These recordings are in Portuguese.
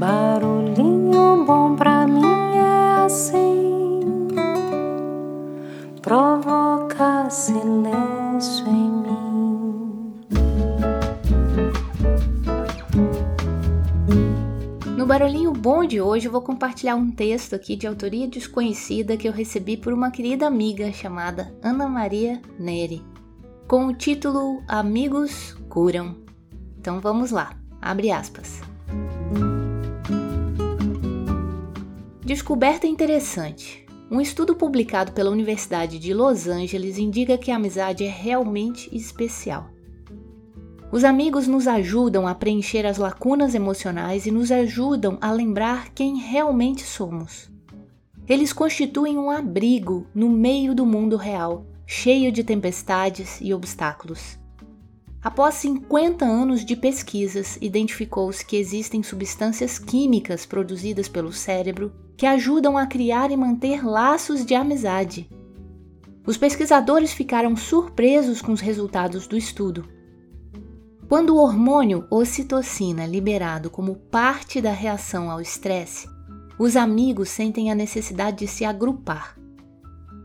Barulhinho bom pra mim é assim, provoca silêncio em mim. No Barulhinho Bom de hoje eu vou compartilhar um texto aqui de autoria desconhecida que eu recebi por uma querida amiga chamada Ana Maria Neri, com o título Amigos Curam. Então vamos lá, abre aspas. Descoberta interessante. Um estudo publicado pela Universidade de Los Angeles indica que a amizade é realmente especial. Os amigos nos ajudam a preencher as lacunas emocionais e nos ajudam a lembrar quem realmente somos. Eles constituem um abrigo no meio do mundo real, cheio de tempestades e obstáculos. Após 50 anos de pesquisas, identificou-se que existem substâncias químicas produzidas pelo cérebro que ajudam a criar e manter laços de amizade. Os pesquisadores ficaram surpresos com os resultados do estudo. Quando o hormônio ocitocina é liberado como parte da reação ao estresse, os amigos sentem a necessidade de se agrupar.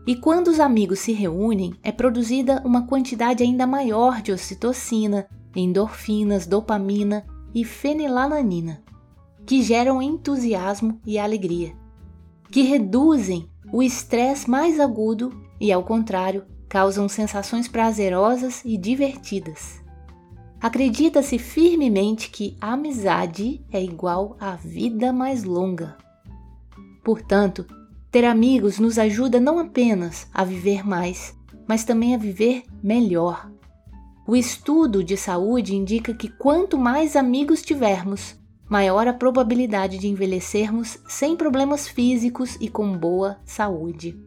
E quando os amigos se reúnem, é produzida uma quantidade ainda maior de ocitocina, endorfinas, dopamina e fenilalanina, que geram entusiasmo e alegria, que reduzem o estresse mais agudo e, ao contrário, causam sensações prazerosas e divertidas. Acredita-se firmemente que a amizade é igual à vida mais longa. Portanto, ter amigos nos ajuda não apenas a viver mais, mas também a viver melhor. O estudo de saúde indica que quanto mais amigos tivermos, maior a probabilidade de envelhecermos sem problemas físicos e com boa saúde.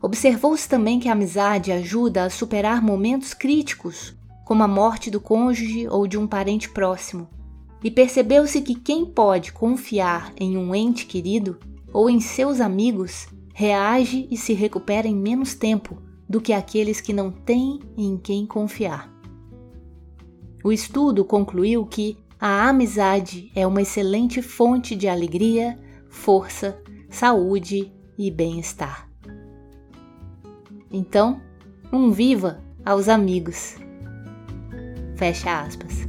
Observou-se também que a amizade ajuda a superar momentos críticos, como a morte do cônjuge ou de um parente próximo, e percebeu-se que quem pode confiar em um ente querido ou em seus amigos reage e se recupera em menos tempo do que aqueles que não têm em quem confiar. O estudo concluiu que a amizade é uma excelente fonte de alegria, força, saúde e bem-estar. Então, um viva aos amigos. Fecha aspas.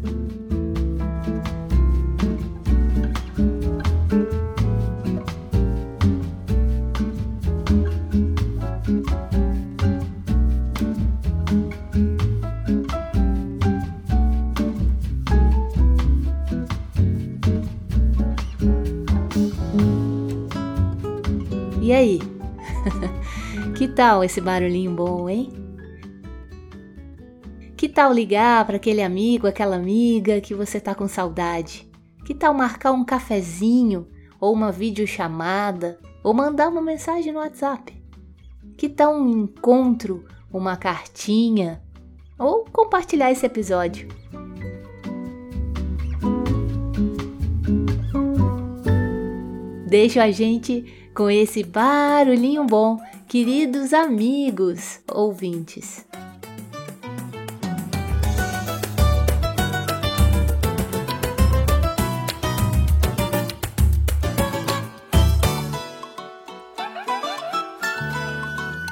E aí? que tal esse barulhinho bom, hein? Que tal ligar para aquele amigo, aquela amiga que você tá com saudade? Que tal marcar um cafezinho ou uma videochamada ou mandar uma mensagem no WhatsApp? Que tal um encontro, uma cartinha ou compartilhar esse episódio? Deixa a gente com esse barulhinho bom, queridos amigos ouvintes.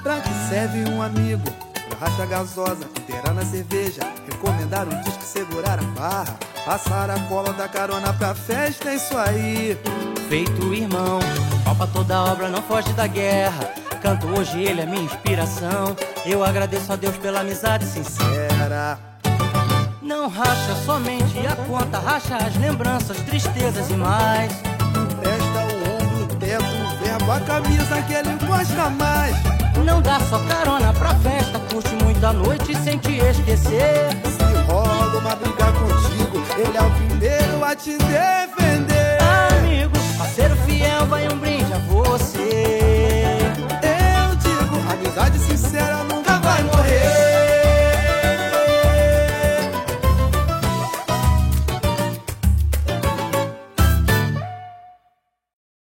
Pra que serve um amigo? Borracha gasosa, terá na cerveja. Recomendar um disco, segurar a barra. Passar a cola da carona pra festa, é isso aí. Feito irmão, palpa toda obra, não foge da guerra. Canto hoje, ele é minha inspiração. Eu agradeço a Deus pela amizade sincera. Não racha somente a conta, racha as lembranças, tristezas e mais. Presta o ombro, o teto, o verbo, a camisa que ele gosta mais. Não dá só carona pra festa, curte muito a noite sem te esquecer. Se rola uma briga contigo, ele é o primeiro a te